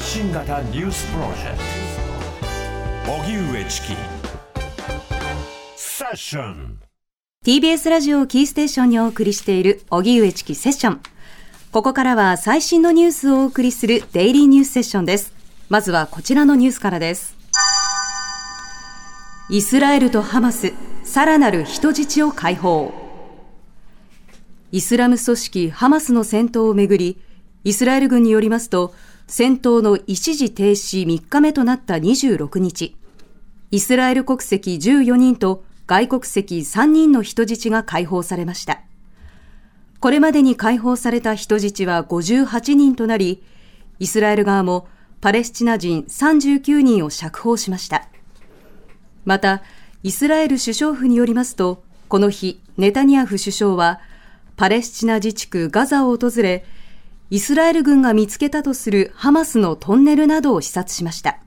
発信型ニュースプロジェクト。荻上チキ。セッション。TBS ラジオキーステーションにお送りしている荻上チキセッション。ここからは最新のニュースをお送りするデイリーニュースセッションです。まずはこちらのニュースからです。イスラエルとハマスさらなる人質を解放。イスラム組織ハマスの戦闘をめぐりイスラエル軍によりますと戦闘の一時停止3日目となった26日イスラエル国籍14人と外国籍3人の人質が解放されました。これまでに解放された人質は58人となりイスラエル側もパレスチナ人39人を釈放しました。また、イスラエル首相府によりますと、この日、ネタニヤフ首相は、パレスチナ自治区ガザを訪れ、イスラエル軍が見つけたとするハマスのトンネルなどを視察しました。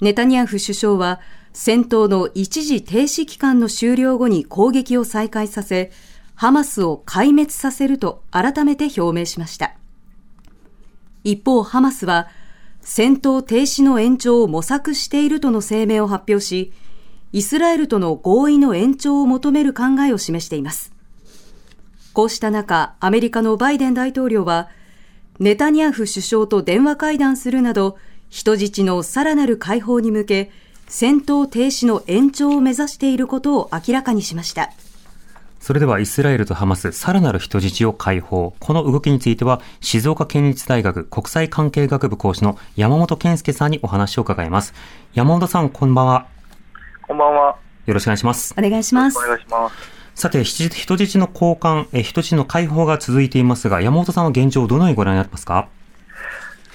ネタニヤフ首相は、戦闘の一時停止期間の終了後に攻撃を再開させ、ハマスを壊滅させると改めて表明しました。一方、ハマスは、戦闘停止の延長を模索しているとの声明を発表し、イスラエルとの合意の延長を求める考えを示しています。こうした中、アメリカのバイデン大統領は、ネタニヤフ首相と電話会談するなど、人質のさらなる解放に向け、戦闘停止の延長を目指していることを明らかにしました。それではイスラエルとハマス、さらなる人質を解放。この動きについては、静岡県立大学国際関係学部講師の山本健介さんにお話を伺います。山本さん、こんばんは。こんばんは。よろしくお願いします。お願いします。お願いします。さて、人質の交換、え人質の解放が続いていますが、山本さんは現状をどのようにご覧になってますか？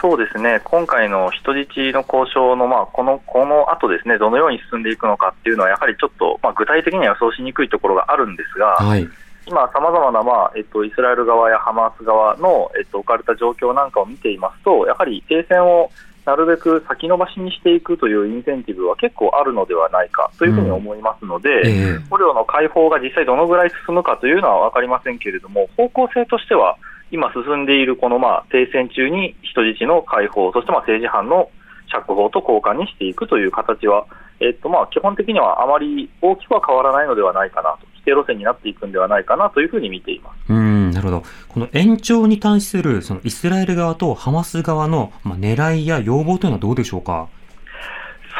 そうですね、今回の人質の交渉の、まあ、このこの後ですね、どのように進んでいくのかっていうのは、やはりちょっと、まあ、具体的には予想しにくいところがあるんですが、はい、今、さまざまな、まあえっと、イスラエル側やハマース側の、えっと、置かれた状況なんかを見ていますと、やはり停戦をなるべく先延ばしにしていくというインセンティブは結構あるのではないかというふうに思いますので、うん。えー、捕虜の解放が実際どのぐらい進むかというのは分かりませんけれども、方向性としては、今進んでいるこのまあ停戦中に人質の解放、そしてまあ政治犯の釈放と交換にしていくという形は、えっと、まあ基本的にはあまり大きくは変わらないのではないかなと、規定路線になっていくんではないかなというふうに見ています。うんなるほど、この延長に対するそのイスラエル側とハマス側のまあ狙いや要望というのはどうでしょうか？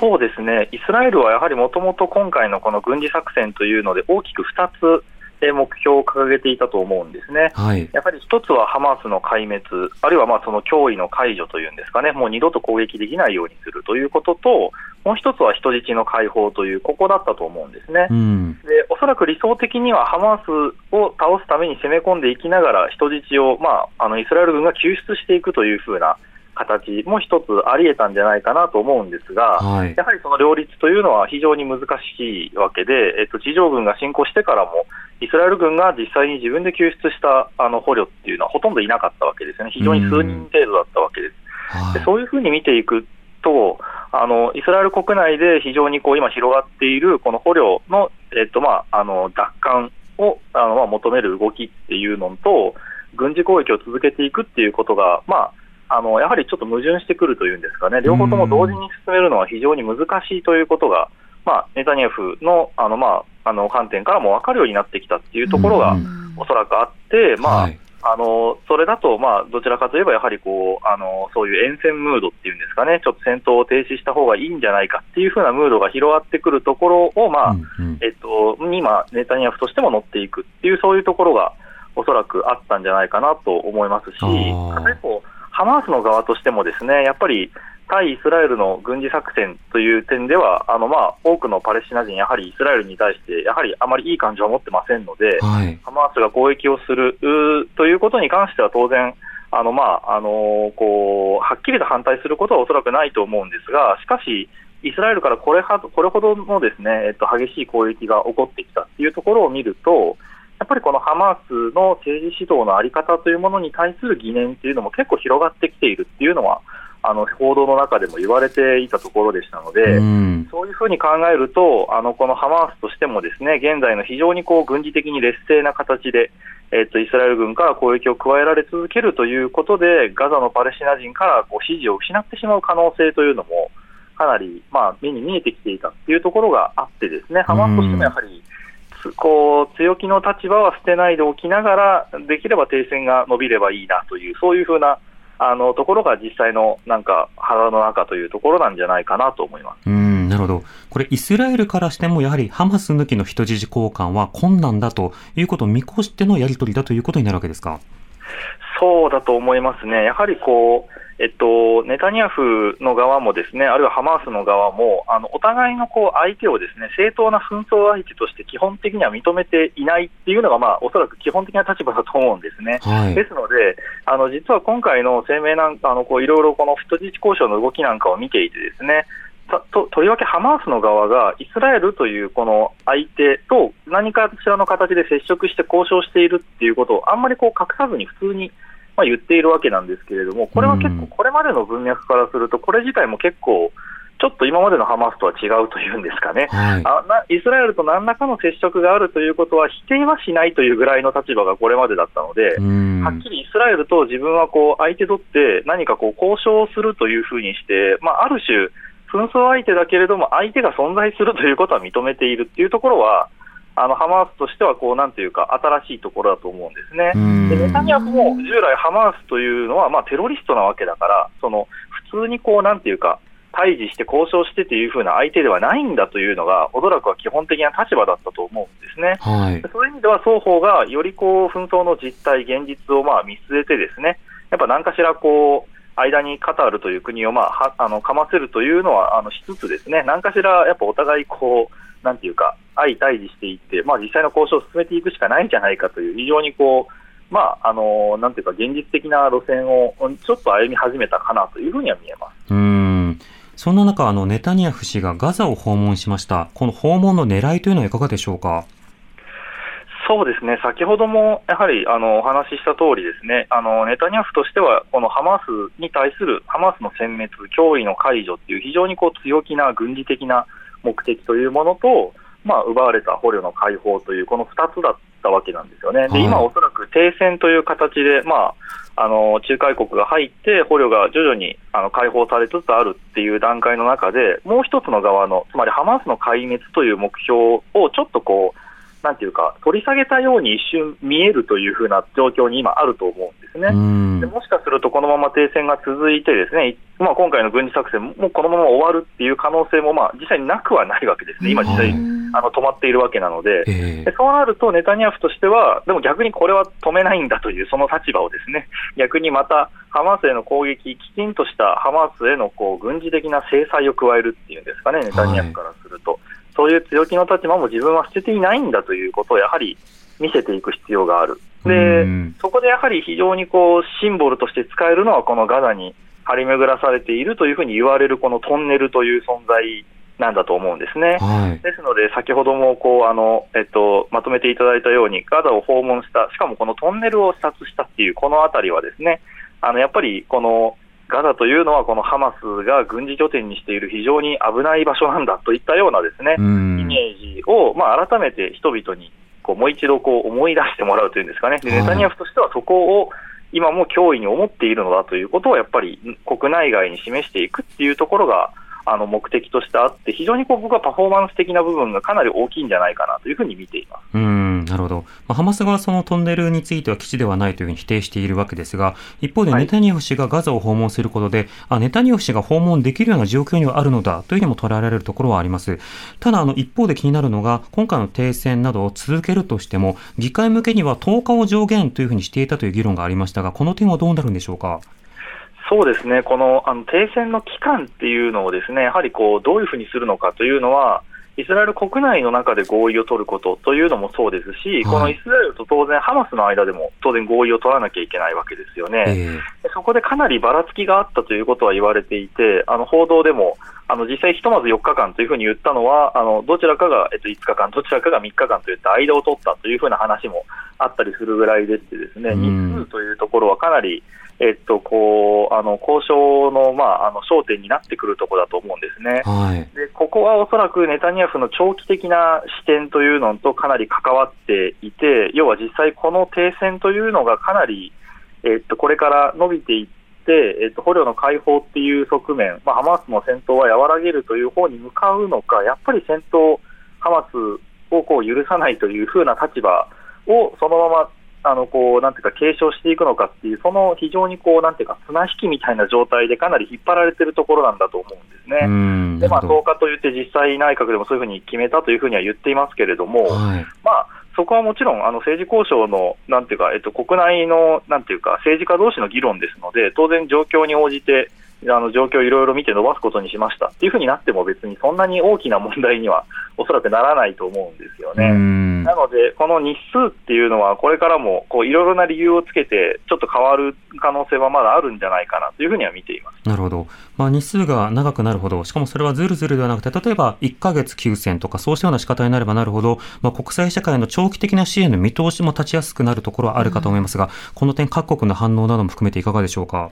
そうですね、イスラエルはやはりもともと今回のこの軍事作戦というので、大きく2つ目標を掲げていたと思うんですね、はい、やはり一つはハマスの壊滅、あるいはまあその脅威の解除というんですかね、もう二度と攻撃できないようにするということと、もう一つは人質の解放という、ここだったと思うんですね、うん、でおそらく理想的にはハマスを倒すために攻め込んでいきながら、人質を、まあ、あのイスラエル軍が救出していくというふうな。形も一つあり得たんじゃないかなと思うんですが、はい、やはりその両立というのは非常に難しいわけで、えっと、地上軍が侵攻してからも、イスラエル軍が実際に自分で救出したあの捕虜っていうのはほとんどいなかったわけですよね、非常に数人程度だったわけです。はい、でそういうふうに見ていくと、あのイスラエル国内で非常にこう今広がっているこの捕虜の、えっとまあ、あの奪還をあの、まあ、求める動きっていうのと、軍事攻撃を続けていくっていうことが、まあ、あのやはりちょっと矛盾してくるというんですかね、両方とも同時に進めるのは非常に難しいということが、まあ、ネタニヤフのあの、まあ、あの観点からも分かるようになってきたっていうところがおそらくあって、まあ、はい。あのそれだと、まあ、どちらかといえば、やはりこうあのそういう沿線ムードっていうんですかね、ちょっと戦闘を停止した方がいいんじゃないかっていう風なムードが広がってくるところを、まあ、うんうん、えっと、今、ネタニヤフとしても乗っていくっていう、そういうところがおそらくあったんじゃないかなと思いますし、片方、ハマースの側としてもですね、やっぱり対イスラエルの軍事作戦という点では、あのまあ多くのパレスチナ人、やはりイスラエルに対して、やはりあまりいい感情を持ってませんので、はい、ハマースが攻撃をするということに関しては、当然、あのまああのこうはっきりと反対することはおそらくないと思うんですが、しかし、イスラエルからこれこれほどのですね、えっと、激しい攻撃が起こってきたというところを見ると、やっぱりこのハマースの政治指導の在り方というものに対する疑念というのも結構広がってきているっていうのは、あの報道の中でも言われていたところでしたので、うん、そういうふうに考えると、あのこのハマースとしても、ですね現在の非常にこう軍事的に劣勢な形で、えっと、イスラエル軍から攻撃を加えられ続けるということで、ガザのパレスチナ人からこう支持を失ってしまう可能性というのも、かなり、まあ、目に見えてきていたというところがあって、ですねハマスとしてもやはり、こう強気の立場は捨てないでおきながら、できれば停戦が伸びればいいなという、そういうふうなあのところが実際のなんか腹の中というところなんじゃないかなと思います。うんなるほど、これ、イスラエルからしても、やはりハマス抜きの人質交換は困難だということを見越してのやり取りだということになるわけですか？そうだと思いますね、やはりこう、えっと、ネタニヤフの側もですね、あるいはハマースの側も、あのお互いのこう相手をですね正当な紛争相手として基本的には認めていないっていうのが、まあ、おそらく基本的な立場だと思うんですね。はい、ですので、あの実は今回の声明なんか、あのこういろいろこの人質交渉の動きなんかを見ていてですね、ととりわけハマースの側がイスラエルというこの相手と何かしらの形で接触して交渉しているっていうことをあんまりこう隠さずに普通にまあ、言っているわけなんですけれども、これは結構、これまでの文脈からすると、これ自体も結構、ちょっと今までのハマスとは違うというんですかね、はい、あなイスラエルと何らかの接触があるということは否定はしないというぐらいの立場がこれまでだったので、はっきりイスラエルと自分はこう相手取って何かこう交渉するというふうにして、まあ、ある種、紛争相手だけれども、相手が存在するということは認めているっていうところは、あのハマースとしてはこうなんていうか新しいところだと思うんですね。でネタニヤフも従来ハマースというのはまあテロリストなわけだからその普通にこうなんていうか対峙して交渉してというふうな相手ではないんだというのが、おそらくは基本的な立場だったと思うんですね。はい、そういう意味では双方がよりこう紛争の実態、現実をまあ見据えてですね、やっぱ何かしらこう、間にカタールという国をまあはあのかませるというのはあのしつつですね、何かしらやっぱお互いこう、なんていうか、相対峙していって、まあ、実際の交渉を進めていくしかないんじゃないかという、非常にこう、まあ、あのなんていうか、現実的な路線をちょっと歩み始めたかなというふうには見えます。うん。そんな中、あのネタニヤフ氏がガザを訪問しました、この訪問の狙いというのはいかがでしょうか？そうですね、先ほどもやはりあのお話しした通り、ですね。あのネタニヤフとしては、このハマスに対するハマスの殲滅、脅威の解除っていう、非常にこう強気な軍事的な目的というものと、まあ、奪われた捕虜の解放という、この2つだったわけなんですよね。で今おそらく停戦という形で、まあ、あの仲介国が入って、捕虜が徐々にあの解放されつつあるっていう段階の中で、もう一つの側の、つまりハマスの壊滅という目標をちょっとこう、なんていうか、取り下げたように一瞬見えるというふうな状況に今あると思うんですね。でもしかすると、このまま停戦が続いて、ですね、まあ、今回の軍事作戦もこのまま終わるっていう可能性も、まあ、実際になくはないわけですね、今、実際、あの止まっているわけなので、でそうなると、ネタニヤフとしては、でも逆にこれは止めないんだという、その立場をですね、逆にまたハマスへの攻撃、きちんとしたハマスへのこう軍事的な制裁を加えるっていうんですかね、ネタニヤフからすると。はいそういう強気の立場も自分は捨てていないんだということをやはり見せていく必要がある。で、そこでやはり非常にこうシンボルとして使えるのはこのガザに張り巡らされているというふうに言われるこのトンネルという存在なんだと思うんですね。はい、ですので、先ほどもこうあの、えっと、まとめていただいたように、ガザを訪問した、しかもこのトンネルを視察したっていう、このあたりはですね、あのやっぱりこのガザというのは、このハマスが軍事拠点にしている非常に危ない場所なんだといったようなですね、イメージを、まあ、改めて人々にこうもう一度こう思い出してもらうというんですかね、でネタニヤフとしてはそこを今も脅威に思っているのだということをやっぱり国内外に示していくっていうところが、あの目的としてあって、非常にこう僕はパフォーマンス的な部分がかなり大きいんじゃないかなというふうに見ていますうんなるほど、まあ、ハマス側はそのトンネルについては基地ではないというふうに否定しているわけですが、一方でネタニヤフ氏がガザを訪問することで、はい、あネタニヤフ氏が訪問できるような状況にはあるのだというふうにも捉えられるところはあります。ただ、あの一方で気になるのが、今回の停戦などを続けるとしても、議会向けには10日を上限というふうにしていたという議論がありましたが、この点はどうなるんでしょうか？そうですね、このあの停戦の期間っていうのをですねやはりこうどういうふうにするのかというのは、イスラエル国内の中で合意を取ることというのもそうですし、はい、このイスラエルと当然、ハマスの間でも当然合意を取らなきゃいけないわけですよね、えー、そこでかなりばらつきがあったということは言われていて、あの報道でも、あの実際、ひとまず4日間というふうに言ったのは、あのどちらかが、えっと、5日間、どちらかが3日間といった間を取ったというふうな話もあったりするぐらいでして、ですね、日数というところはかなりえっと、こうあの交渉の,、まあ、あの焦点になってくるところだと思うんですね、はい、でここはおそらくネタニヤフの長期的な視点というのとかなり関わっていて、要は実際、この停戦というのがかなり、えっと、これから伸びていって、えっと、捕虜の解放っていう側面、まあ、ハマスの戦闘は和らげるという方に向かうのか、やっぱり戦闘、ハマスをこう許さないというふうな立場をそのままあのこうなんていうか継承していくのかっていう、その非常にこうなんていうか綱引きみたいな状態でかなり引っ張られてるところなんだと思うんですね。で、まあ、10日と言って、実際、内閣でもそういうふうに決めたというふうには言っていますけれども、はい、まあ、そこはもちろんあの政治交渉のなんていうか、えっと、国内のなんていうか政治家同士の議論ですので、当然、状況に応じて、あの状況をいろいろ見て伸ばすことにしましたっていうふうになっても別にそんなに大きな問題にはおそらくならないと思うんですよね。なので、この日数っていうのは、これからもいろいろな理由をつけて、ちょっと変わる可能性はまだあるんじゃないかなというふうには見ていますなるほど、まあ、日数が長くなるほど、しかもそれはずるずるではなくて、例えば1か月休戦とか、そうしたような仕方になればなるほど、まあ、国際社会の長期的な支援の見通しも立ちやすくなるところはあるかと思いますが、うん、この点、各国の反応なども含めていかがでしょうか？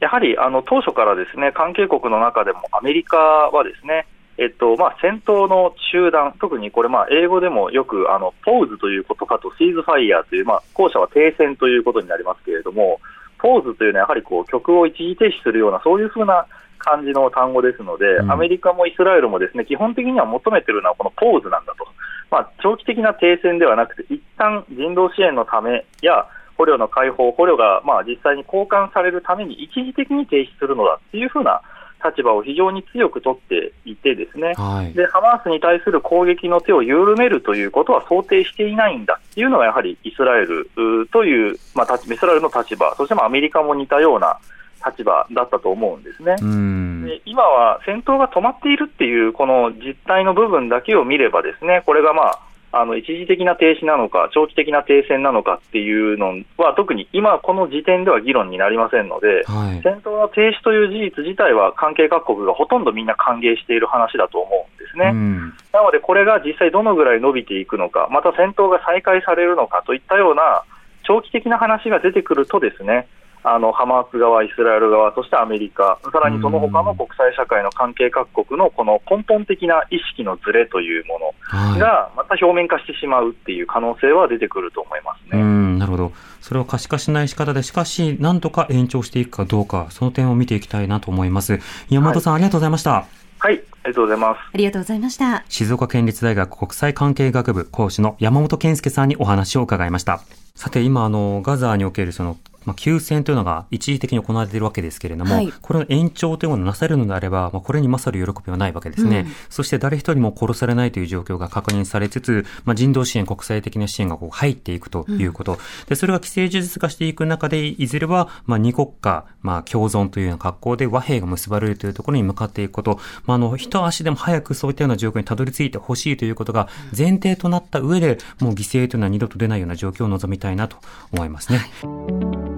やはりあの当初からですね関係国の中でもアメリカはですねえっとまあ、戦闘の中断、特にこれ、まあ、英語でもよくあのポーズという言葉とシーズファイヤーという、まあ、後者は停戦ということになりますけれども、ポーズというのはやはりこう曲を一時停止するような、そういうふうな感じの単語ですので、うん、アメリカもイスラエルもですね基本的には求めているのはこのポーズなんだと、まあ、長期的な停戦ではなくて、一旦人道支援のためや、捕虜の解放、捕虜がまあ実際に交換されるために一時的に停止するのだっていうふうな立場を非常に強く取っていて、ですね、はい、でハマースに対する攻撃の手を緩めるということは想定していないんだっていうのが、やはりイスラエルという、まあ、イスラエルの立場、そしてまあアメリカも似たような立場だったと思うんですね。で今は戦闘が止まっているっていう、この実態の部分だけを見れば、ですねこれがまああの一時的な停止なのか、長期的な停戦なのかっていうのは、特に今、この時点では議論になりませんので、はい、戦闘の停止という事実自体は、関係各国がほとんどみんな歓迎している話だと思うんですね。うん、なので、これが実際どのぐらい伸びていくのか、また戦闘が再開されるのかといったような、長期的な話が出てくるとですね、あのハマース側、イスラエル側、そしてアメリカ、さらにその他の国際社会の関係各国のこの根本的な意識のずれというものが、また表面化してしまうっていう可能性は出てくると思いますね。なるほど。それを可視化しない仕方で、しかし、なんとか延長していくかどうか、その点を見ていきたいなと思います。山本さん、はい、ありがとうございました。はい、ありがとうございます。ありがとうございました。静岡県立大学国際関係学部講師の山本健介さんにお話を伺いました。さて、今、あの、ガザーにおけるそのまあ、休戦というのが一時的に行われているわけですけれども、はい、これの延長というものをなされるのであれば、まあ、これに勝る喜びはないわけですね、うん、そして誰一人も殺されないという状況が確認されつつ、まあ、人道支援、国際的な支援がこう入っていくということ、うん、でそれが既成事実化していく中で、いずれは、まあ、二国家、まあ、共存というような格好で和平が結ばれるというところに向かっていくこと、まあ、あの一足でも早くそういったような状況にたどり着いてほしいということが前提となった上で、もう犠牲というのは二度と出ないような状況を望みたいなと思いますね。はい